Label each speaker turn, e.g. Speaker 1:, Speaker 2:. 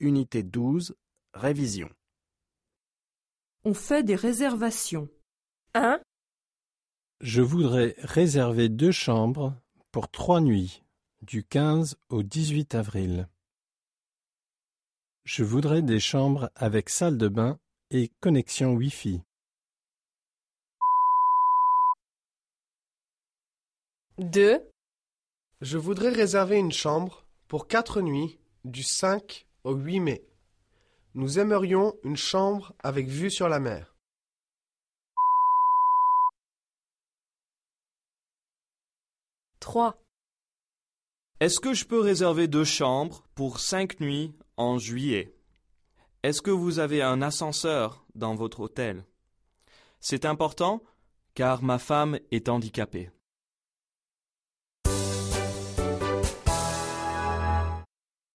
Speaker 1: unité 12, révision.
Speaker 2: On fait des réservations.
Speaker 3: 1,
Speaker 4: Je voudrais réserver deux chambres pour trois nuits, du 15 au 18 avril. Je voudrais des chambres avec salle de bain et connexion Wi-Fi.
Speaker 3: 2,
Speaker 5: Je voudrais réserver une chambre pour quatre nuits du 5 au 8 mai. Nous aimerions une chambre avec vue sur la mer.
Speaker 3: 3,
Speaker 6: Est-ce que je peux réserver deux chambres pour cinq nuits en juillet? Est-ce que vous avez un ascenseur dans votre hôtel? C'est important car ma femme est handicapée.